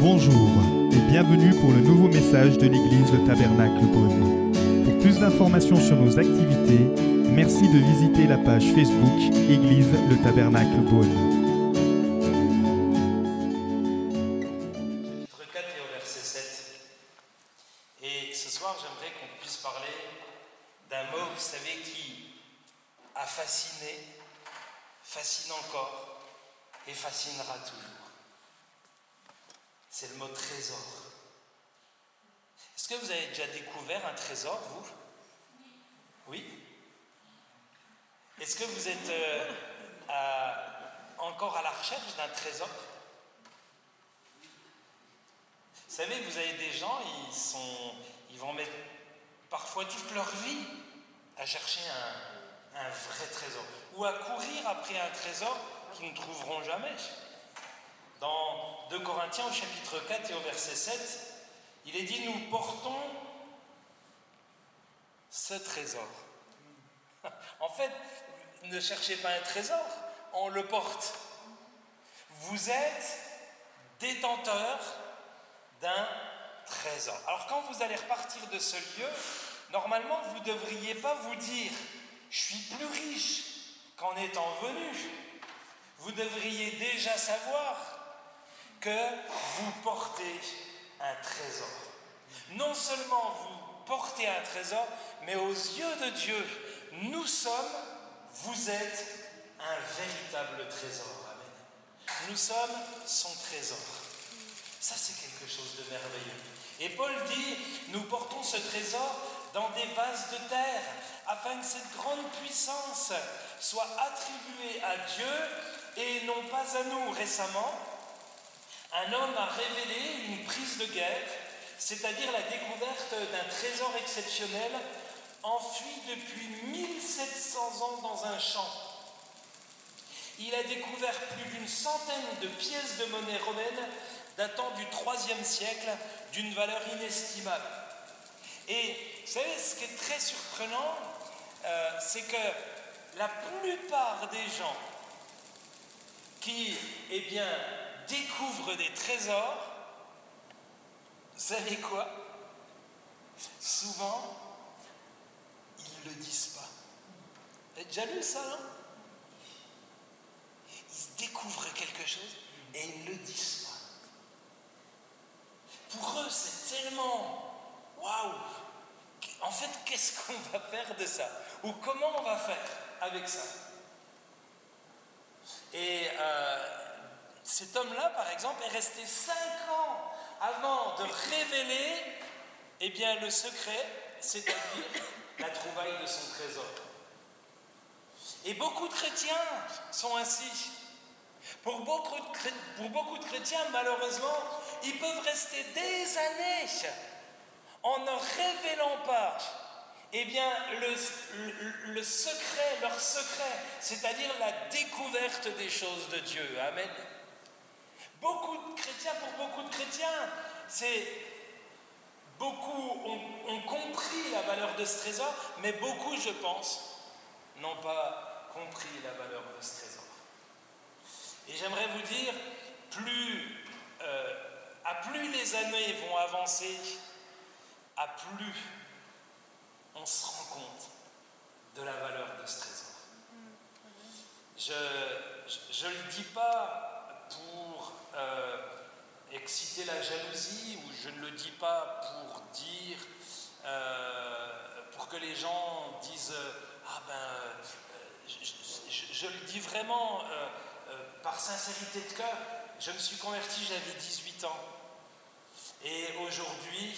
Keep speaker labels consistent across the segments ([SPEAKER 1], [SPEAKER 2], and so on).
[SPEAKER 1] Bonjour et bienvenue pour le nouveau message de l'église Le Tabernacle Beaune. Pour plus d'informations sur nos activités, merci de visiter la page Facebook Église Le Tabernacle Beaune.
[SPEAKER 2] Au chapitre 4 et au verset 7, il est dit, nous portons ce trésor. En fait, ne cherchez pas un trésor, on le porte. Vous êtes détenteur d'un trésor. Alors quand vous allez repartir de ce lieu, normalement vous ne devriez pas vous dire je suis plus riche qu'en étant venu. Vous devriez déjà savoir que vous portez un trésor. Non seulement vous portez un trésor, mais aux yeux de Dieu, nous sommes, vous êtes un véritable trésor. Amen. Nous sommes son trésor. Ça, c'est quelque chose de merveilleux. Et Paul dit, nous portons ce trésor dans des vases de terre, afin que cette grande puissance soit attribuée à Dieu et non pas à nous. Récemment, un homme a révélé une prise de guerre, c'est-à-dire la découverte d'un trésor exceptionnel enfui depuis 1700 ans dans un champ. Il a découvert plus d'une centaine de pièces de monnaie romaine datant du IIIe siècle d'une valeur inestimable. Et vous savez, ce qui est très surprenant, euh, c'est que la plupart des gens qui, eh bien, découvrent des trésors, vous savez quoi? Souvent, ils ne le disent pas. Vous avez déjà lu ça, non Ils découvrent quelque chose et ils ne le disent pas. Pour eux, c'est tellement waouh. En fait, qu'est-ce qu'on va faire de ça? Ou comment on va faire avec ça? Et euh, cet homme-là, par exemple, est resté cinq ans avant de révéler eh le secret, c'est-à-dire la trouvaille de son trésor. Et beaucoup de chrétiens sont ainsi. Pour beaucoup, de, chrétiens, malheureusement, ils peuvent rester des années en ne révélant pas eh le secret, leur secret, c'est-à-dire la découverte des choses de Dieu. Amen. Beaucoup de chrétiens, pour beaucoup de chrétiens, c'est beaucoup ont, ont compris la valeur de ce trésor, mais beaucoup, je pense, n'ont pas compris la valeur de ce trésor. Et j'aimerais vous dire, plus, euh, à plus les années vont avancer, à plus on se rend compte de la valeur de ce trésor. Je ne le dis pas pour euh, exciter la jalousie ou je ne le dis pas pour dire, euh, pour que les gens disent Ah ben, euh, je, je- je le dis vraiment euh, euh, par sincérité de cœur. Je me suis converti, j'avais 18 ans. Et aujourd'hui,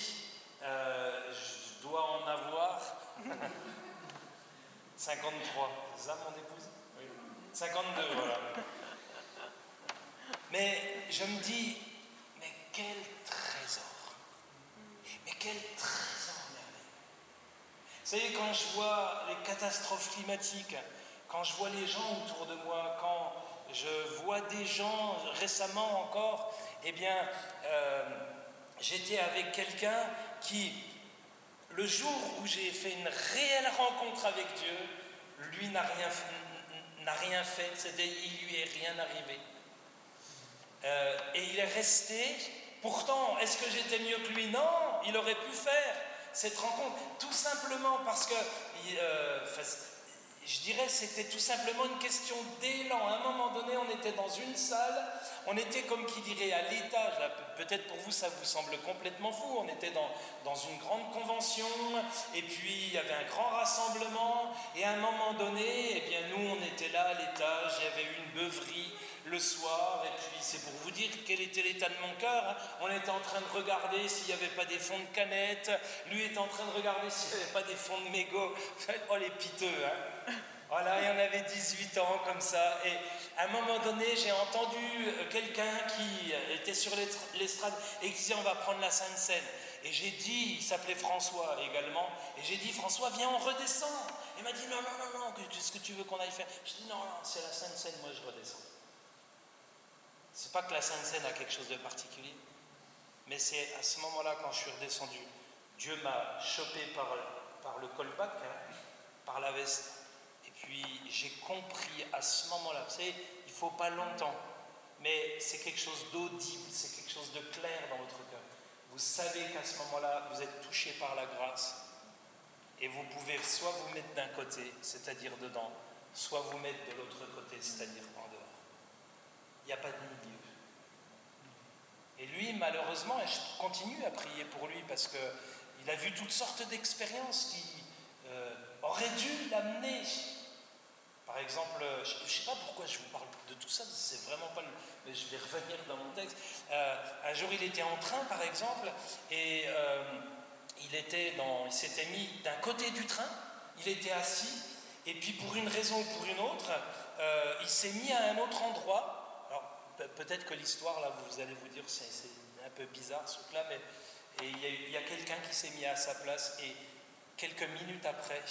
[SPEAKER 2] euh, je dois en avoir 53. C'est ça mon épouse? Oui. 52, voilà. Mais je me dis, quel trésor. Mais quel trésor merveilleux. Vous savez, quand je vois les catastrophes climatiques, quand je vois les gens autour de moi, quand je vois des gens récemment encore, eh bien, euh, j'étais avec quelqu'un qui, le jour où j'ai fait une réelle rencontre avec Dieu, lui n'a rien, n'a rien fait, c'est-à-dire il lui est rien arrivé. Euh, et il est resté. Pourtant, est-ce que j'étais mieux que lui? Non, il aurait pu faire cette rencontre, tout simplement parce que, euh, je dirais, c'était tout simplement une question d'élan. À un moment donné, on était dans une salle, on était comme qui dirait à l'étage, peut-être pour vous ça vous semble complètement fou, on était dans, dans une grande convention, et puis il y avait un grand rassemblement, et à un moment donné, eh bien nous on était là à l'étage, il y avait une beuverie, le soir, et puis c'est pour vous dire quel était l'état de mon cœur. Hein. On était en train de regarder s'il n'y avait pas des fonds de canettes, lui était en train de regarder s'il n'y avait pas des fonds de mégots. Oh les piteux, hein. Voilà, il y en avait 18 ans comme ça. Et à un moment donné, j'ai entendu euh, quelqu'un qui était sur l'estrade et qui disait on va prendre la Sainte Seine. Et j'ai dit, il s'appelait François également, et j'ai dit François, viens, on redescend. Il m'a dit non, non, non, non, qu'est-ce que tu veux qu'on aille faire Je dis non, non, c'est la Sainte Seine, moi je redescends. C'est pas que la Sainte Seine a quelque chose de particulier, mais c'est à ce moment-là, quand je suis redescendu, Dieu m'a chopé par, par le callback, hein, par la veste. Et puis j'ai compris à ce moment-là, vous savez, il faut pas longtemps, mais c'est quelque chose d'audible, c'est quelque chose de clair dans votre cœur. Vous savez qu'à ce moment-là, vous êtes touché par la grâce. Et vous pouvez soit vous mettre d'un côté, c'est-à-dire dedans, soit vous mettre de l'autre côté, c'est-à-dire en dehors. Il n'y a pas de milieu. Et lui, malheureusement, et je continue à prier pour lui parce qu'il a vu toutes sortes d'expériences qui euh, auraient dû l'amener. Par exemple, je ne sais pas pourquoi je vous parle de tout ça, c'est vraiment pas le. Mais je vais revenir dans mon texte. Euh, un jour, il était en train, par exemple, et euh, il, était dans, il s'était mis d'un côté du train, il était assis, et puis pour une raison ou pour une autre, il s'est mis à un autre endroit peut-être que l'histoire, là, vous allez vous dire, c'est un peu bizarre ce truc-là, mais il y a, quelqu'un qui s'est mis à sa place et quelques minutes après,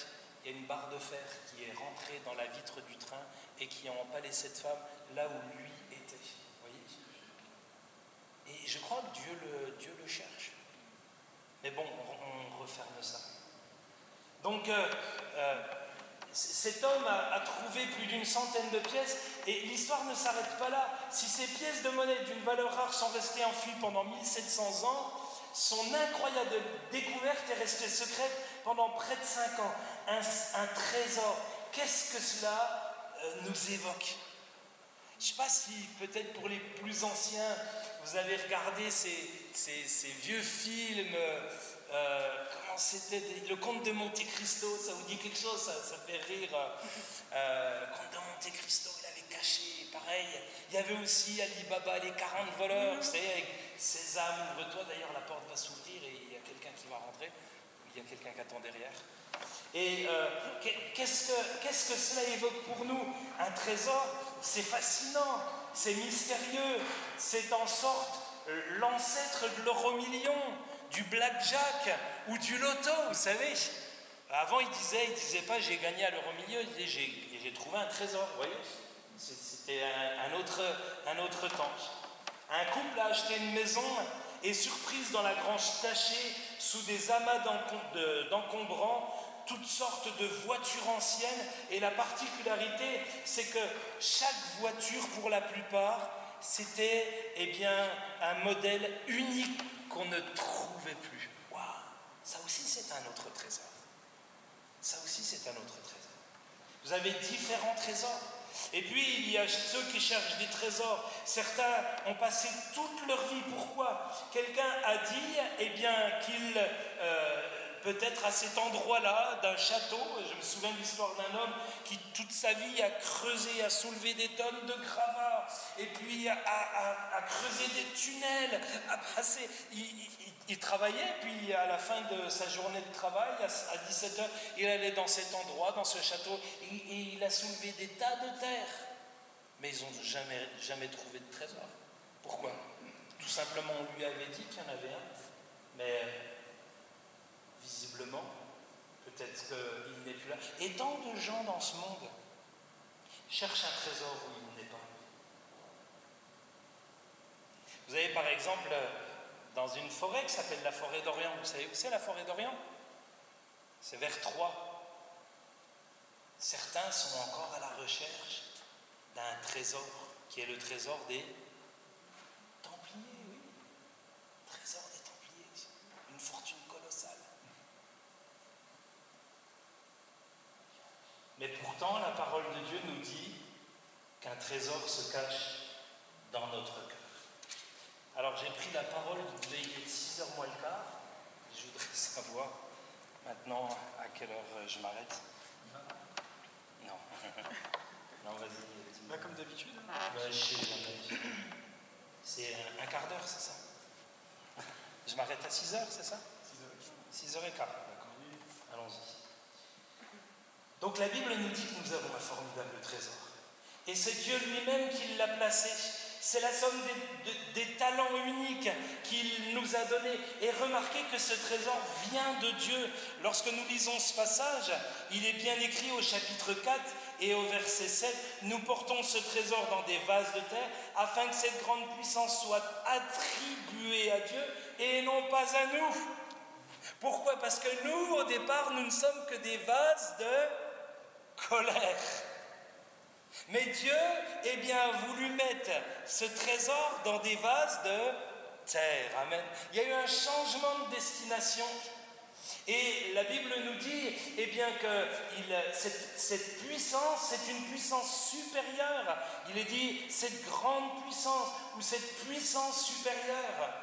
[SPEAKER 2] il y a une barre de fer qui est rentrée dans la vitre du train et qui a empalé cette femme là où lui était. Voyez? Et je crois que Dieu le, Dieu le cherche. Mais bon, on, referme ça. Donc, euh, euh, cet homme a, trouvé plus d'une centaine de pièces et l'histoire ne s'arrête pas là. Si ces pièces de monnaie d'une valeur rare sont restées enfouies pendant 1700 ans, son incroyable découverte est restée secrète pendant près de 5 ans. Un, trésor. Qu'est-ce que cela euh, nous évoque? Je ne sais pas si peut-être pour les plus anciens, vous avez regardé ces, vieux films. Euh, c'était le comte de Monte Cristo, ça vous dit quelque chose, ça, fait rire. Euh, le comte de Monte Cristo, il avait caché, pareil. Il y avait aussi Ali Baba, les 40 voleurs, vous savez, avec Sésame, ouvre-toi, d'ailleurs la porte va s'ouvrir et il y a quelqu'un qui va rentrer, il y a quelqu'un qui attend derrière. Et euh, qu'est-ce que, qu'est-ce que cela évoque pour nous? Un trésor, c'est fascinant, c'est mystérieux, c'est en sorte l'ancêtre de l'euro million du blackjack ou du loto, vous savez. Avant, il disait, il disait pas j'ai gagné à l'euro milieu, il disait j'ai trouvé un trésor, vous voyez. C'était un, autre, temps. Un couple a acheté une maison et surprise dans la grange cachée, sous des amas d'encombrants, toutes sortes de voitures anciennes. Et la particularité, c'est que chaque voiture, pour la plupart, c'était eh bien, un modèle unique qu'on ne trouvait plus. Waouh Ça aussi, c'est un autre trésor. Ça aussi, c'est un autre trésor. Vous avez différents trésors. Et puis, il y a ceux qui cherchent des trésors. Certains ont passé toute leur vie. Pourquoi? Quelqu'un a dit, eh bien, qu'il... Euh, peut-être à cet endroit-là d'un château. Je me souviens de l'histoire d'un homme qui toute sa vie a creusé, a soulevé des tonnes de gravats, et puis a, creusé des tunnels, a passé. Il, travaillait, puis à la fin de sa journée de travail, à, 17h, il allait dans cet endroit, dans ce château, et, il a soulevé des tas de terre. Mais ils n'ont jamais, jamais trouvé de trésor. Pourquoi? Tout simplement, on lui avait dit qu'il y en avait un, mais peut-être qu'il n'est plus là. Et tant de gens dans ce monde cherchent un trésor où il n'est pas. Vous avez par exemple dans une forêt qui s'appelle la forêt d'Orient. Vous savez où c'est la forêt d'Orient? C'est vers Troyes. Certains sont encore à la recherche d'un trésor qui est le trésor des Templiers, oui. Mais pourtant, la parole de Dieu nous dit qu'un trésor se cache dans notre cœur. Alors j'ai pris la parole, il est 6h moins le quart. Je voudrais savoir maintenant à quelle heure je m'arrête. Non. non, vas-y.
[SPEAKER 3] Bah, comme d'habitude.
[SPEAKER 2] Bah, je sais jamais. C'est un, quart d'heure, c'est ça? Je m'arrête à 6h, c'est ça? 6h15, d'accord. Allons-y. Donc la Bible nous dit que nous avons un formidable trésor. Et c'est Dieu lui-même qui l'a placé. C'est la somme des, de- des talents uniques qu'il nous a donnés. Et remarquez que ce trésor vient de Dieu. Lorsque nous lisons ce passage, il est bien écrit au chapitre 4 et au verset 7, nous portons ce trésor dans des vases de terre afin que cette grande puissance soit attribuée à Dieu et non pas à nous. Pourquoi? Parce que nous, au départ, nous ne sommes que des vases de colère. Mais Dieu, eh bien, a voulu mettre ce trésor dans des vases de terre. Amen. Il y a eu un changement de destination. Et la Bible nous dit, eh bien, que cette, cette puissance, c'est une puissance supérieure. Il est dit, cette grande puissance ou cette puissance supérieure.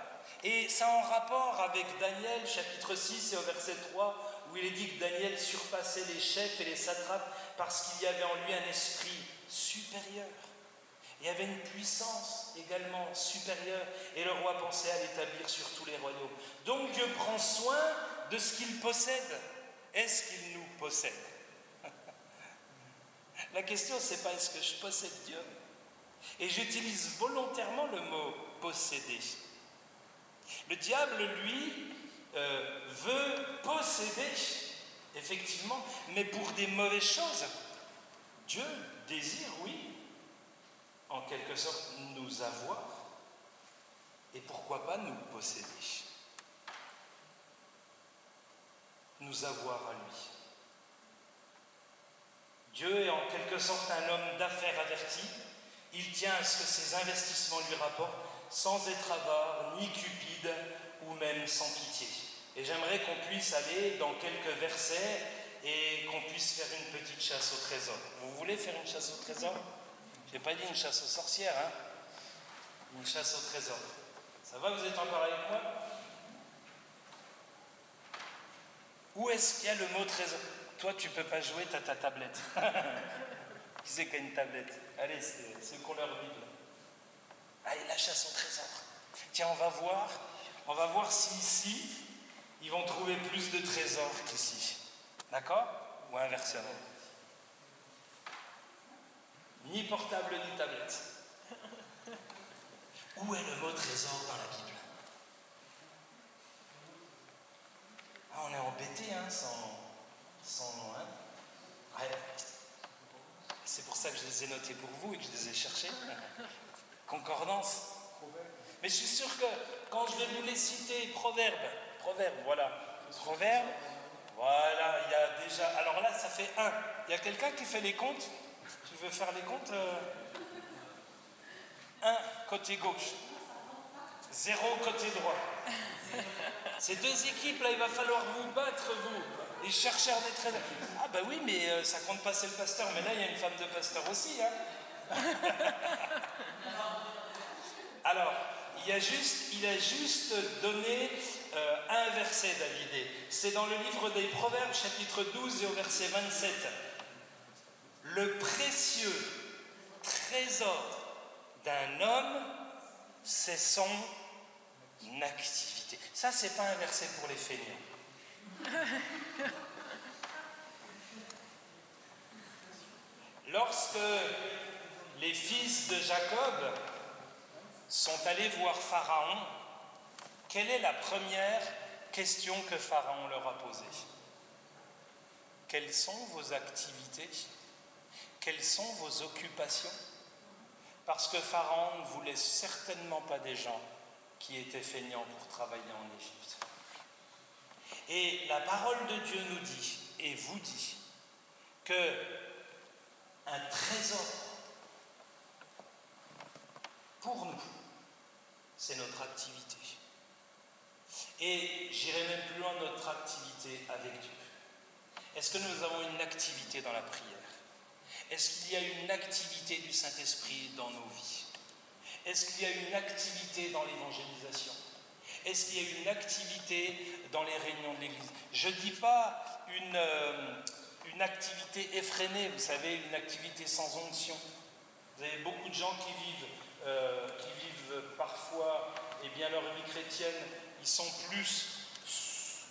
[SPEAKER 2] Et ça en rapport avec Daniel, chapitre 6 et au verset 3, où il est dit que Daniel surpassait les chefs et les satrapes parce qu'il y avait en lui un esprit supérieur. Il y avait une puissance également supérieure et le roi pensait à l'établir sur tous les royaumes. Donc Dieu prend soin de ce qu'il possède. Est-ce qu'il nous possède? La question, c'est pas est-ce que je possède Dieu? Et j'utilise volontairement le mot posséder. Le diable, lui, euh, veut posséder, effectivement, mais pour des mauvaises choses. Dieu désire, oui, en quelque sorte, nous avoir, et pourquoi pas nous posséder. Nous avoir à lui. Dieu est en quelque sorte un homme d'affaires averti. Il tient à ce que ses investissements lui rapportent sans être avare, ni cupide, ou même sans pitié. Et j'aimerais qu'on puisse aller dans quelques versets et qu'on puisse faire une petite chasse au trésor. Vous voulez faire une chasse au trésor? Je n'ai pas dit une chasse aux sorcières, hein Une chasse au trésor. Ça va, vous êtes encore avec moi? Où est-ce qu'il y a le mot trésor? Toi, tu peux pas jouer, tu as ta tablette. Qui c'est qui a une tablette? Allez, c'est ceux qu'on leur Bible. Allez, la chasse au trésor. Tiens, on va voir, on va voir si ici, ils vont trouver plus de trésors qu'ici. D'accord? Ou inversement. Ni portable, ni tablette. Où est le mot trésor dans la Bible? Ah, on est embêté, hein, sans, sans nom, hein Ouais. C'est pour ça que je les ai notés pour vous et que je les ai cherchés. Concordance. Mais je suis sûr que quand je vais vous les citer, proverbe, proverbe, voilà. Proverbe, voilà, il y a déjà. Alors là, ça fait un. Il y a quelqu'un qui fait les comptes? Tu veux faire les comptes euh? Un côté gauche, zéro côté droit. Ces deux équipes là, il va falloir vous battre, vous, les chercheurs des trésors. Ah bah oui, mais euh, ça compte pas, c'est le pasteur. Mais là, il y a une femme de pasteur aussi, hein. Alors, il a juste, il a juste donné euh, un verset, David. C'est dans le livre des Proverbes, chapitre 12 et au verset 27. Le précieux trésor d'un homme, c'est son activité. Ça, c'est pas un verset pour les feignants. Lorsque les fils de Jacob sont allés voir Pharaon, quelle est la première question que Pharaon leur a posée? Quelles sont vos activités? Quelles sont vos occupations? Parce que Pharaon ne voulait certainement pas des gens qui étaient feignants pour travailler en Égypte. Et la parole de Dieu nous dit, et vous dit, que un trésor pour nous, c'est notre activité. Et j'irai même plus loin, notre activité avec Dieu. Est-ce que nous avons une activité dans la prière? Est-ce qu'il y a une activité du Saint-Esprit dans nos vies? Est-ce qu'il y a une activité dans l'évangélisation? Est-ce qu'il y a une activité dans les réunions de l'Église? Je ne dis pas une, euh, une activité effrénée, vous savez, une activité sans onction. Vous avez beaucoup de gens qui vivent, euh, qui vivent parfois eh bien, leur vie chrétienne, ils sont plus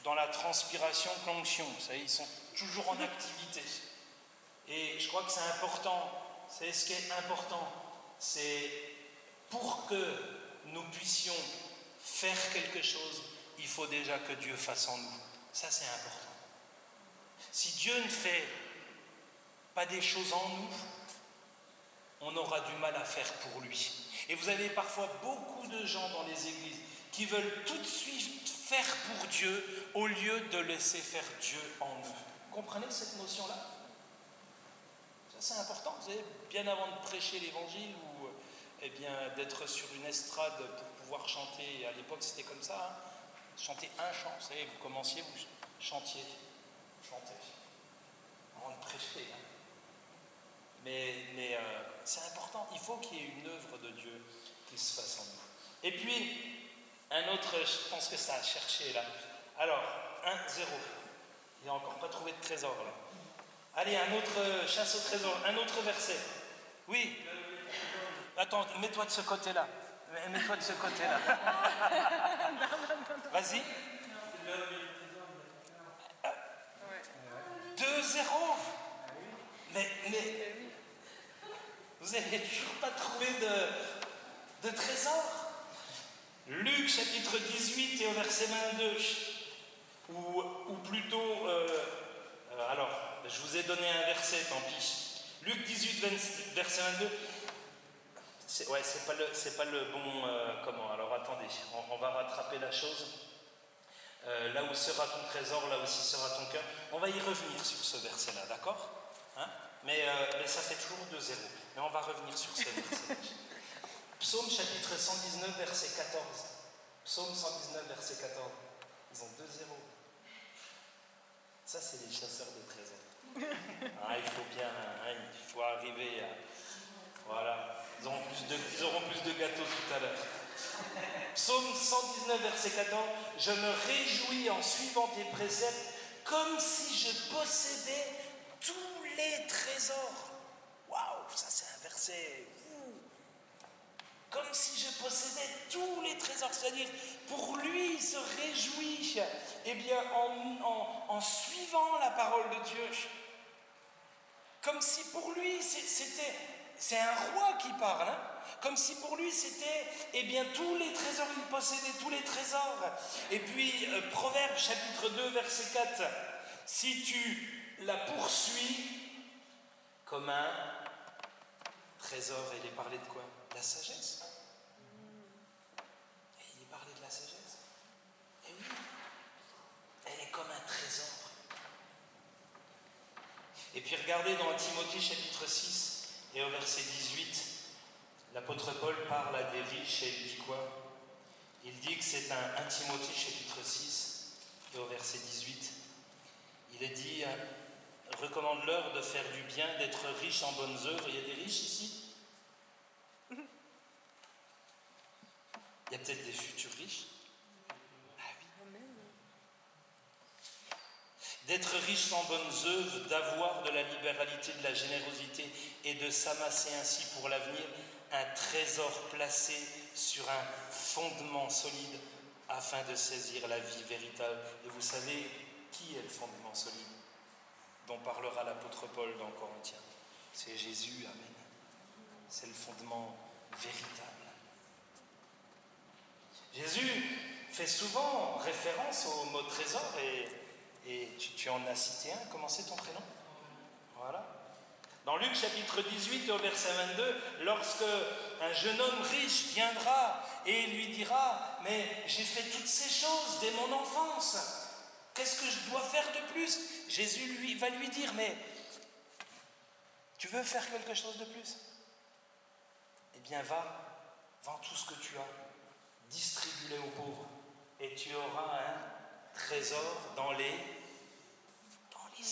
[SPEAKER 2] dans la transpiration que l'onction. Ils sont toujours en activité. Et je crois que c'est important, c'est ce qui est important, c'est pour que nous puissions faire quelque chose, il faut déjà que Dieu fasse en nous. Ça, c'est important. Si Dieu ne fait pas des choses en nous, on aura du mal à faire pour lui. Et vous avez parfois beaucoup de gens dans les églises qui veulent tout de suite faire pour Dieu au lieu de laisser faire Dieu en eux. Vous comprenez cette notion-là? Ça c'est important. Vous savez, bien avant de prêcher l'évangile ou eh bien d'être sur une estrade pour pouvoir chanter, à l'époque c'était comme ça, hein, chanter un chant, vous savez, vous commenciez, vous chantiez, chantez, avant de prêcher. Hein. Mais, mais euh, c'est important, il faut qu'il y ait une œuvre de Dieu qui se fasse en nous. Et puis, un autre, je pense que ça a cherché là. Alors, 1, 0. Il n'a encore pas trouvé de trésor là. Allez, un autre euh, chasse au trésor, un autre verset. Oui. Attends, mets-toi de ce côté-là. Mets-toi de ce côté-là. Vas-y. 2-0. Mais, mais vous n'avez toujours pas trouvé de, trésor? Luc chapitre 18 et au verset 22, ou, plutôt, euh, euh, alors, je vous ai donné un verset, tant pis. Luc 18, verset 22. C'est, ouais, c'est pas pas le bon. Euh, comment Alors attendez, on, va rattraper la chose. là où sera ton trésor, là aussi sera ton cœur. On va y revenir sur ce verset-là, d'accord? Hein? Mais, mais, ça fait toujours 2-0. Mais on va revenir sur ce verset. Psaume chapitre 119, verset 14. Psaume 119, verset 14. Ils ont deux zéros. Ça, c'est les chasseurs de trésors. Ah, il faut bien, hein, il faut arriver à. Voilà. Ils auront plus de, ils auront plus de gâteaux tout à l'heure. Psaume 119, verset 14. Je me réjouis en suivant tes préceptes comme si je possédais tous les trésors. Waouh, ça c'est un verset comme si je possédais tous les trésors. C'est-à-dire, pour lui, il se réjouit eh bien, en, suivant la parole de Dieu. Comme si pour lui, c'était. C'est un roi qui parle, hein. comme si pour lui c'était, eh bien, tous les trésors, il possédait tous les trésors. Et puis, euh, Proverbe chapitre 2, verset 4, si tu la poursuis comme un trésor, il est parlé de quoi? La sagesse. comme un trésor. Et puis regardez dans Timothée chapitre 6 et au verset 18, l'apôtre Paul parle à des riches et il dit quoi? Il dit que c'est un 1 Timothée chapitre 6 et au verset 18, il est dit recommande-leur de faire du bien, d'être riche en bonnes œuvres. Il y a des riches ici? Il y a peut-être des futurs riches? D'être riche en bonnes œuvres, d'avoir de la libéralité, de la générosité et de s'amasser ainsi pour l'avenir un trésor placé sur un fondement solide afin de saisir la vie véritable. Et vous savez qui est le fondement solide? Dont parlera l'apôtre Paul dans Corinthiens C'est Jésus, Amen. C'est le fondement véritable. Jésus fait souvent référence au mot trésor et et tu, en as cité un, comment c'est ton prénom? Voilà. Dans Luc chapitre 18 au verset 22, lorsque un jeune homme riche viendra et lui dira, mais j'ai fait toutes ces choses dès mon enfance, qu'est-ce que je dois faire de plus? Jésus lui, va lui dire, mais tu veux faire quelque chose de plus? Eh bien va, vends tout ce que tu as, distribue-les aux pauvres, et tu auras un trésor dans les, dans les.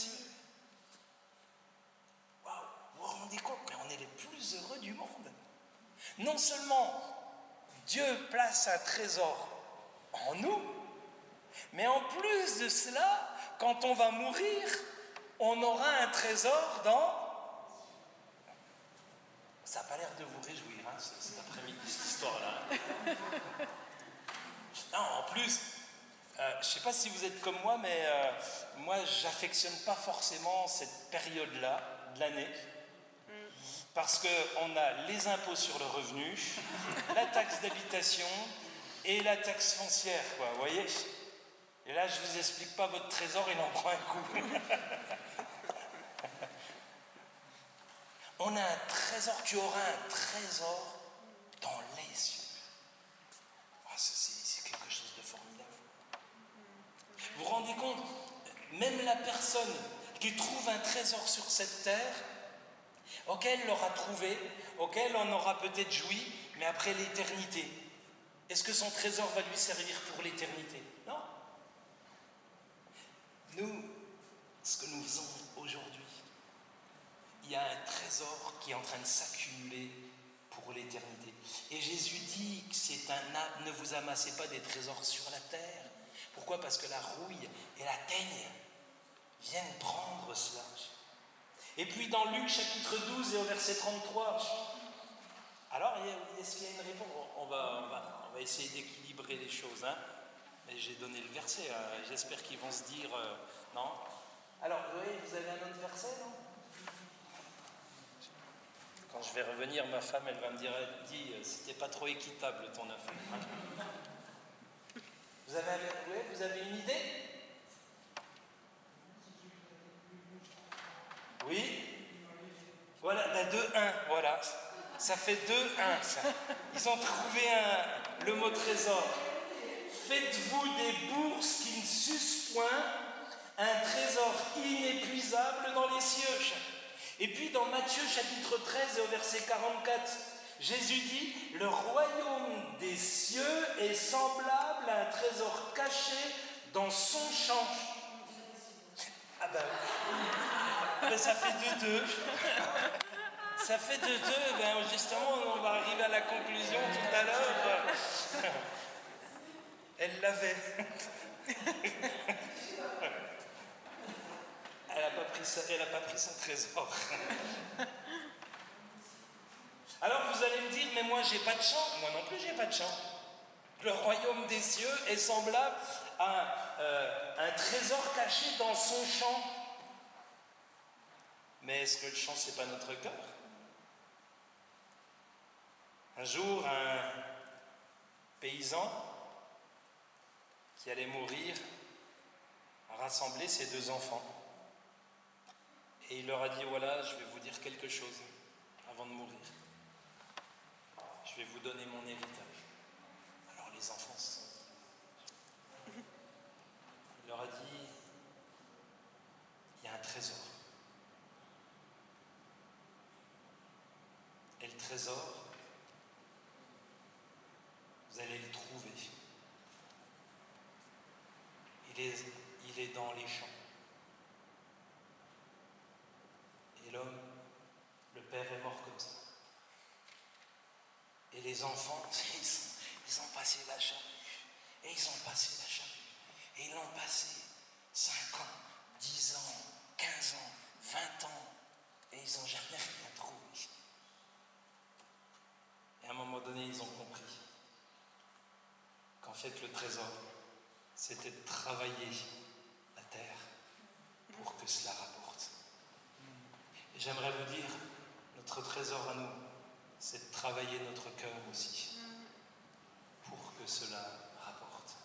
[SPEAKER 2] Waouh, vous vous plus heureux du monde. Non seulement Dieu place un trésor en nous, mais en plus de cela, quand on va mourir, on aura un trésor dans... Ça n'a pas l'air de vous réjouir, hein, cet après-midi, cette histoire-là. Non, en plus, euh, je ne sais pas si vous êtes comme moi, mais euh, moi, j'affectionne pas forcément cette période-là de l'année. Parce qu'on a les impôts sur le revenu, la taxe d'habitation et la taxe foncière, quoi, vous voyez? Et là, je ne vous explique pas, votre trésor, il en prend un coup. On a un trésor, tu auras un trésor dans les cieux. Ah, c'est quelque chose de formidable. Vous vous rendez compte Même la personne qui trouve un trésor sur cette terre, auquel l'aura trouvé, auquel on aura peut-être joui, mais après l'éternité. Est-ce que son trésor va lui servir pour l'éternité? Non. Nous, ce que nous faisons aujourd'hui, il y a un trésor qui est en train de s'accumuler pour l'éternité. Et Jésus dit que c'est un ne vous amassez pas des trésors sur la terre. Pourquoi? Parce que la rouille et la teigne viennent prendre cela. Et puis dans Luc chapitre 12 et au verset 33, alors est-ce qu'il y a une réponse? On va, essayer d'équilibrer les choses. Hein J'ai donné le verset, hein. j'espère qu'ils vont se dire euh, non. Alors, vous avez un autre verset, non? Quand je vais revenir, ma femme, elle va me dire, dit, euh, c'était pas trop équitable ton affaire. Vous, avez, vous avez une idée? Oui Voilà, ben 2-1, voilà. Ça fait 2-1, Ils ont trouvé le mot trésor. Faites-vous des bourses qui ne sucent point, un trésor inépuisable dans les cieux. Et puis dans Matthieu chapitre 13 et au verset 44, Jésus dit, le royaume des cieux est semblable à un trésor caché dans son champ. Ah ben ben, ça fait 2-2. Ça fait 2-2. Ben, justement, on va arriver à la conclusion tout à l'heure. Elle l'avait. Elle n'a pas, pas, pris son trésor. Alors vous allez me dire, mais moi j'ai pas de champ. Moi non plus j'ai pas de champ. Le royaume des cieux est semblable à euh, un trésor caché dans son champ. Mais est-ce que le champ, c'est pas notre cœur? Un jour, un paysan qui allait mourir a ses deux enfants. Et il leur a dit, voilà, je vais vous dire quelque chose avant de mourir. Je vais vous donner mon héritage. Alors les enfants sont... Il leur a dit, il y a un trésor. Et le trésor, vous allez le trouver. Il est, il est dans les champs. Et l'homme, le père est mort comme ça. Et les enfants, ils, ont passé la charrue. Et ils ont passé la charrue. Et ils l'ont passé 5 ans, 10 ans, 15 ans, 20 ans. Et ils n'ont jamais rien trouvé. Et à un moment donné, ils ont compris qu'en fait, le trésor, c'était de travailler la terre pour que cela rapporte. Et j'aimerais vous dire, notre trésor à nous, c'est de travailler notre cœur aussi pour que cela rapporte.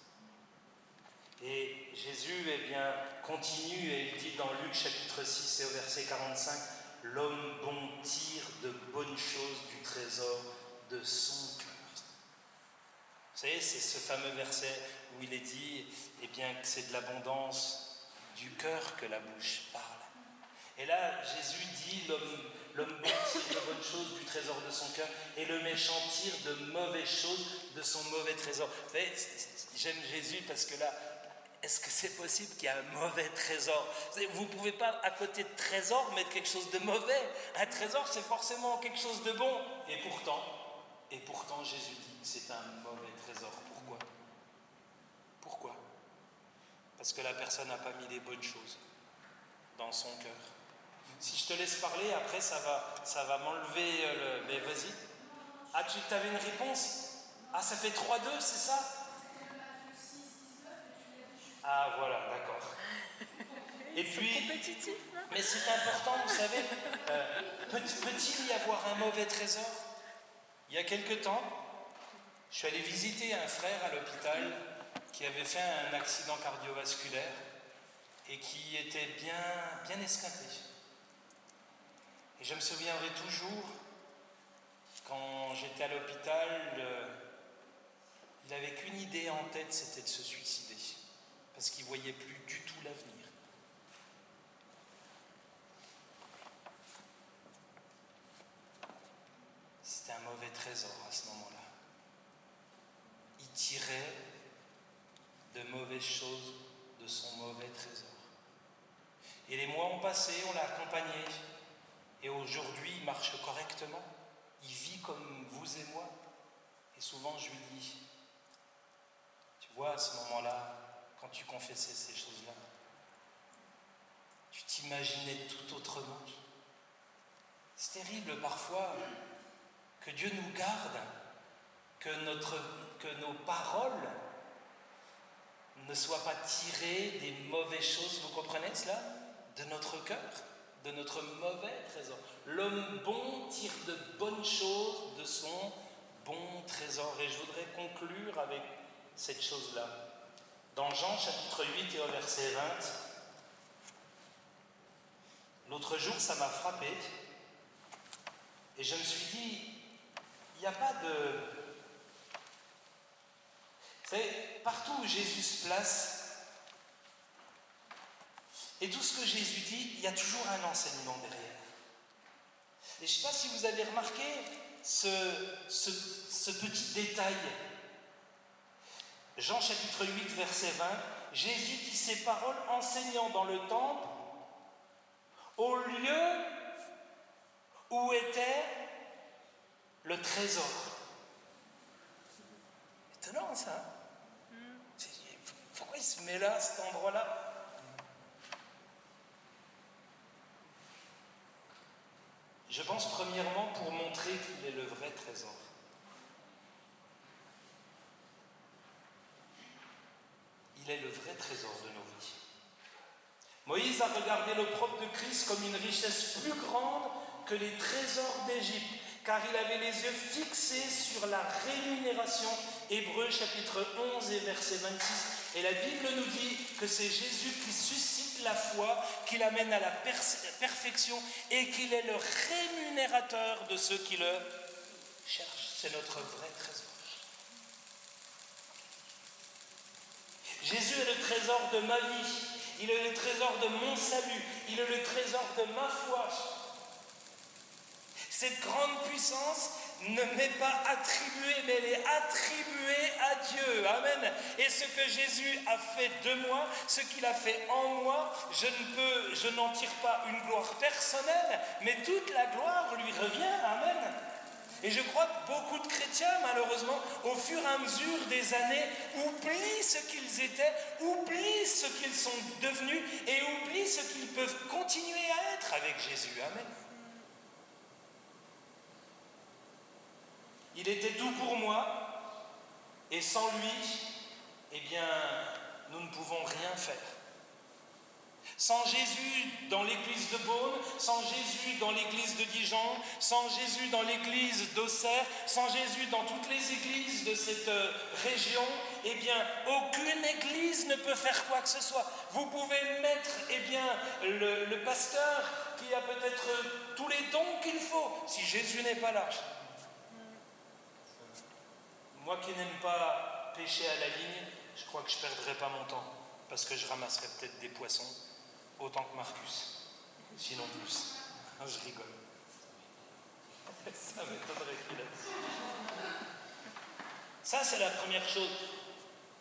[SPEAKER 2] Et Jésus, eh bien, continue et il dit dans Luc chapitre 6 et au verset 45, l'homme bon tire de bonnes choses du trésor de son cœur. Vous savez, c'est ce fameux verset où il est dit eh bien, c'est de l'abondance du cœur que la bouche parle. Et là, Jésus dit l'homme bon tire de bonnes choses du trésor de son cœur et le méchant tire de mauvaises choses de son mauvais trésor. Vous savez, j'aime Jésus parce que là, est-ce que c'est possible qu'il y ait un mauvais trésor? Vous ne pouvez pas, à côté de trésor, mettre quelque chose de mauvais. Un trésor, c'est forcément quelque chose de bon. Et pourtant, et pourtant, Jésus dit c'est un mauvais trésor. Pourquoi? Pourquoi? Parce que la personne n'a pas mis les bonnes choses dans son cœur. Si je te laisse parler, après, ça va, ça va m'enlever le... Mais vas-y. Ah, tu avais une réponse? Ah, ça fait 3-2, c'est ça? Ah, voilà, d'accord. Et puis,
[SPEAKER 3] hein?
[SPEAKER 2] mais c'est important, vous savez, euh, peut-il y avoir un mauvais trésor? Il y a quelque temps, je suis allé visiter un frère à l'hôpital qui avait fait un accident cardiovasculaire et qui était bien, bien esquinté. Et je me souviendrai toujours, quand j'étais à l'hôpital, il n'avait qu'une idée en tête, c'était de se suicider, parce qu'il ne voyait plus du tout l'avenir. C'était un mauvais trésor à ce moment-là. Il tirait de mauvaises choses de son mauvais trésor. Et les mois ont passé, on l'a accompagné, et aujourd'hui il marche correctement. Il vit comme vous et moi. Et souvent je lui dis, tu vois, à ce moment-là, quand tu confessais ces choses-là, tu t'imaginais tout autrement. C'est terrible parfois que Dieu nous garde, que, que nos paroles ne soient pas tirées des mauvaises choses, vous comprenez cela De notre cœur, de notre mauvais trésor. L'homme bon tire de bonnes choses de son bon trésor. Et je voudrais conclure avec cette chose-là. Dans Jean chapitre 8 et au verset 20, l'autre jour ça m'a frappé et je me suis dit, il n'y a pas de... Vous savez, partout où Jésus se place, et tout ce que Jésus dit, il y a toujours un enseignement derrière. Et je ne sais pas si vous avez remarqué ce, ce, ce, petit détail. Jean chapitre 8, verset 20, Jésus dit ces paroles enseignant dans le temple au lieu où était le trésor. Étonnant ça. Pourquoi il se met là, cet endroit-là? Je pense premièrement pour montrer qu'il est le vrai trésor. Il est le vrai trésor de nos vies. Moïse a regardé le propre de Christ comme une richesse plus grande que les trésors d'Égypte, car il avait les yeux fixés sur la rémunération. Hébreu chapitre 11 et verset 26. Et la Bible nous dit que c'est Jésus qui suscite la foi, qui l'amène à la perfection et qu'il est le rémunérateur de ceux qui le cherchent. C'est notre vrai trésor. Jésus est le trésor de ma vie, il est le trésor de mon salut, il est le trésor de ma foi. Cette grande puissance ne m'est pas attribuée, mais elle est attribuée à Dieu. Amen. Et ce que Jésus a fait de moi, ce qu'il a fait en moi, je ne peux, je n'en tire pas une gloire personnelle, mais toute la gloire lui revient. Amen. Et je crois que beaucoup de chrétiens, malheureusement, au fur et à mesure des années, oublient ce qu'ils étaient, oublient ce qu'ils sont devenus et oublient ce qu'ils peuvent continuer à être avec Jésus. Amen. Il était tout pour moi, et sans lui, eh bien, nous ne pouvons rien faire. Sans Jésus dans l'église de Beaune, sans Jésus dans l'église de Dijon, sans Jésus dans l'église d'Auxerre, sans Jésus dans toutes les églises de cette euh, région, eh bien, aucune église ne peut faire quoi que ce soit. Vous pouvez mettre, eh bien, le, le pasteur qui a peut-être tous les dons qu'il faut, si Jésus n'est pas là. Moi qui n'aime pas pêcher à la ligne, je crois que je perdrai pas mon temps, parce que je ramasserai peut-être des poissons autant que Marcus, sinon plus. Je rigole. Ça m'étonnerait qu'il Ça, c'est la première chose.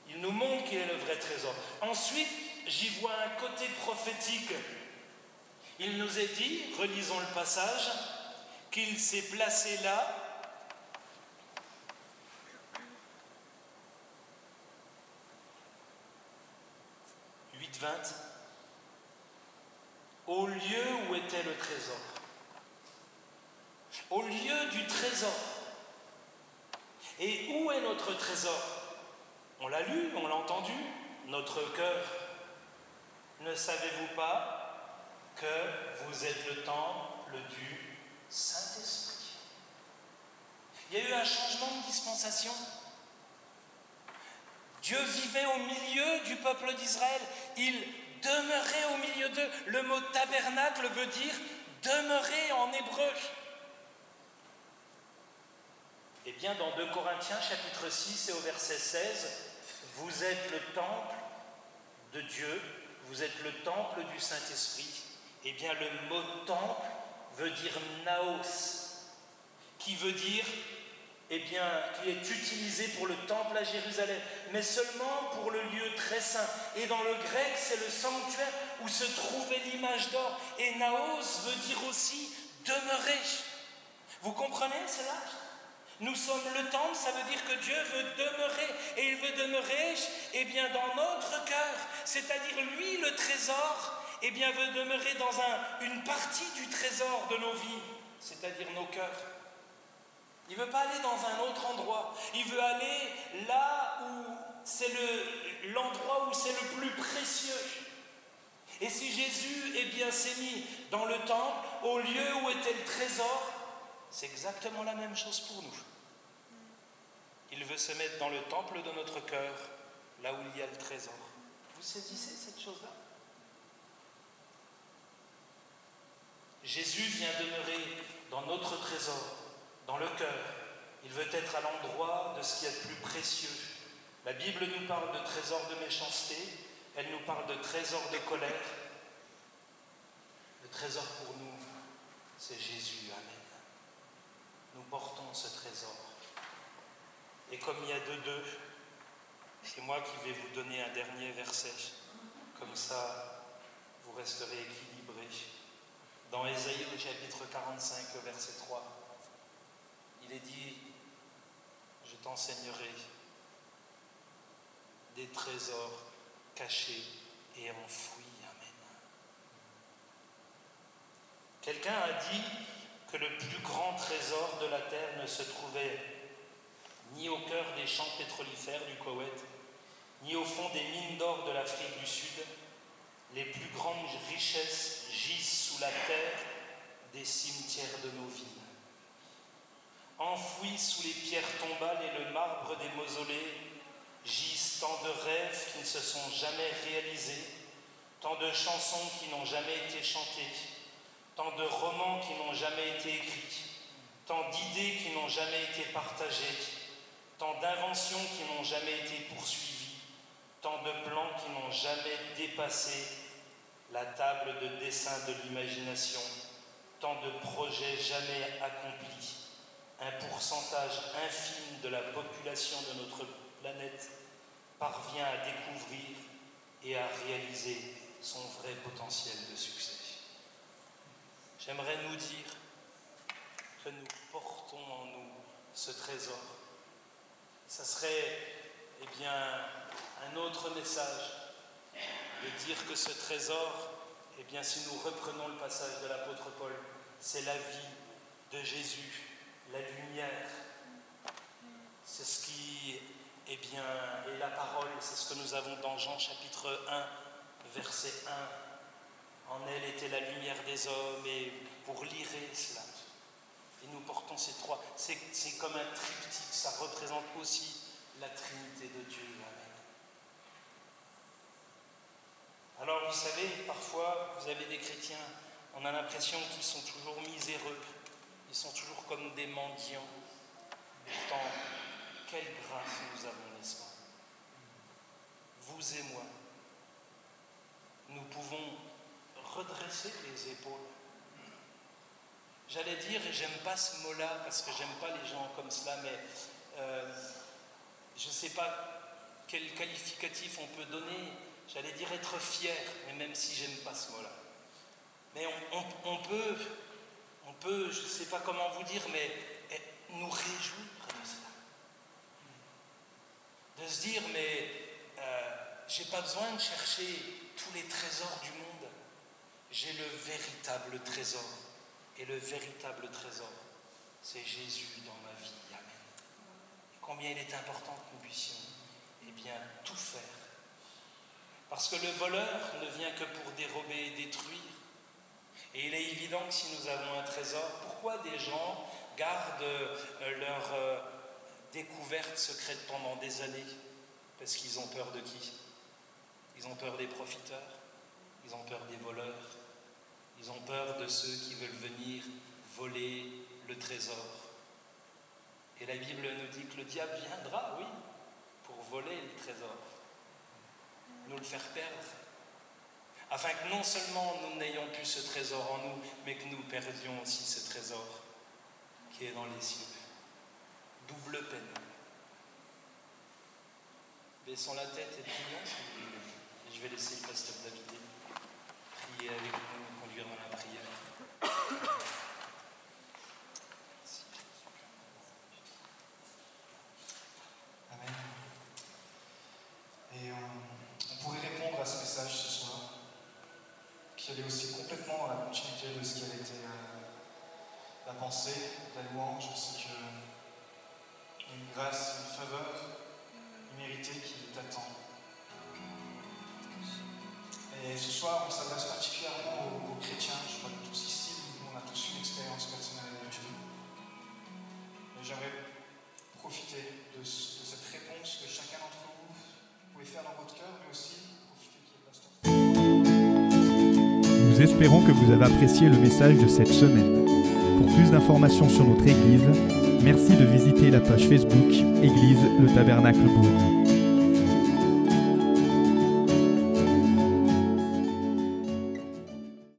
[SPEAKER 2] Il nous montre qu'il est le vrai trésor. Ensuite, j'y vois un côté prophétique. Il nous est dit, relisons le passage, qu'il s'est placé là 20, au lieu où était le trésor. Au lieu du trésor. Et où est notre trésor On l'a lu, on l'a entendu, notre cœur. Ne savez-vous pas que vous êtes le temple du Saint-Esprit? Il y a eu un changement de dispensation. Dieu vivait au milieu du peuple d'Israël. Il demeurait au milieu d'eux. Le mot tabernacle veut dire demeurer en hébreu. Eh bien, dans 2 Corinthiens chapitre 6 et au verset 16, vous êtes le temple de Dieu, vous êtes le temple du Saint-Esprit. Eh bien, le mot temple veut dire naos, qui veut dire eh bien, qui est utilisé pour le temple à Jérusalem, mais seulement pour le lieu très saint. Et dans le grec, c'est le sanctuaire où se trouvait l'image d'or. Et naos veut dire aussi demeurer. Vous comprenez cela? Nous sommes le temple, ça veut dire que Dieu veut demeurer. Et il veut demeurer, eh bien, dans notre cœur. C'est-à-dire, lui, le trésor, eh bien, veut demeurer dans un, une partie du trésor de nos vies, c'est-à-dire nos cœurs. Il ne veut pas aller dans un autre endroit. Il veut aller là où c'est l'endroit où c'est le plus précieux. Et si Jésus eh bien, s'est mis dans le temple, au lieu où était le trésor, c'est exactement la même chose pour nous. Il veut se mettre dans le temple de notre cœur, là où il y a le trésor. Vous saisissez cette chose-là? Jésus vient demeurer dans notre trésor dans le cœur. Il veut être à l'endroit de ce qui est le plus précieux. La Bible nous parle de trésor de méchanceté, elle nous parle de trésor de colère. Le trésor pour nous, c'est Jésus. Amen. Nous portons ce trésor. Et comme il y a deux deux, c'est moi qui vais vous donner un dernier verset. Comme ça, vous resterez équilibrés. Dans Ésaïe chapitre 45, verset 3 il est dit, je t'enseignerai des trésors cachés et enfouis. Amen. Quelqu'un a dit que le plus grand trésor de la terre ne se trouvait ni au cœur des champs pétrolifères du Koweït, ni au fond des mines d'or de l'Afrique du Sud. Les plus grandes richesses gisent sous la terre des cimetières de nos villes enfouis sous les pierres tombales et le marbre des mausolées, gisent tant de rêves qui ne se sont jamais réalisés, tant de chansons qui n'ont jamais été chantées, tant de romans qui n'ont jamais été écrits, tant d'idées qui n'ont jamais été partagées, tant d'inventions qui n'ont jamais été poursuivies, tant de plans qui n'ont jamais dépassé la table de dessin de l'imagination, tant de projets jamais accomplis un pourcentage infime de la population de notre planète parvient à découvrir et à réaliser son vrai potentiel de succès. J'aimerais nous dire que nous portons en nous ce trésor. Ça serait eh bien, un autre message de dire que ce trésor, eh bien, si nous reprenons le passage de l'apôtre Paul, c'est la vie de Jésus la lumière. C'est ce qui bien, est la parole, c'est ce que nous avons dans Jean chapitre 1, verset 1. En elle était la lumière des hommes, et pour lire cela. Et nous portons ces trois. C'est comme un triptyque, ça représente aussi la Trinité de Dieu. Amen. Alors vous savez, parfois, vous avez des chrétiens, on a l'impression qu'ils sont toujours miséreux, ils sont toujours comme des mendiants. Pourtant, quelle grâce nous avons, n'est-ce pas? Vous et moi, nous pouvons redresser les épaules. J'allais dire, et j'aime pas ce mot-là, parce que j'aime pas les gens comme cela, mais euh, je ne sais pas quel qualificatif on peut donner J'allais dire être fier, mais même si j'aime pas ce mot-là. Mais on, peut, on peut, je ne sais pas comment vous dire, mais eh, nous réjouir de cela. De se dire, mais euh, j'ai pas besoin de chercher tous les trésors du monde. J'ai le véritable trésor. Et le véritable trésor, c'est Jésus dans ma vie. Amen. combien il est important que nous puissions, eh bien, tout faire. Parce que le voleur ne vient que pour dérober et détruire. Et il est évident que si nous avons un trésor, pourquoi des gens gardent euh, leur euh, découverte secrète pendant des années? Parce qu'ils ont peur de qui? Ils ont peur des profiteurs, ils ont peur des voleurs, ils ont peur de ceux qui veulent venir voler le trésor? Et la Bible nous dit que le diable viendra, oui, pour voler le trésor, nous le faire perdre, afin que non seulement nous n'ayons plus ce trésor en nous, mais que nous perdions aussi ce trésor qui est dans les cieux. Double peine. Baissons la tête et prions. Et je vais laisser le pasteur David prier avec nous dans la prière.
[SPEAKER 3] Soir, on s'adresse particulièrement aux, chrétiens. Je crois que tous ici, on a tous une expérience personnelle avec Dieu. Et j'aimerais profiter de, cette réponse que chacun d'entre vous pouvez faire dans votre cœur, mais aussi profiter qu'il y pasteur.
[SPEAKER 1] Nous espérons que vous avez apprécié le message de cette semaine. Pour plus d'informations sur notre Église, merci de visiter la page Facebook Église le Tabernacle Beaune.